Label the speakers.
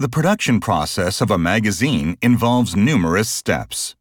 Speaker 1: The production process of a magazine involves numerous steps.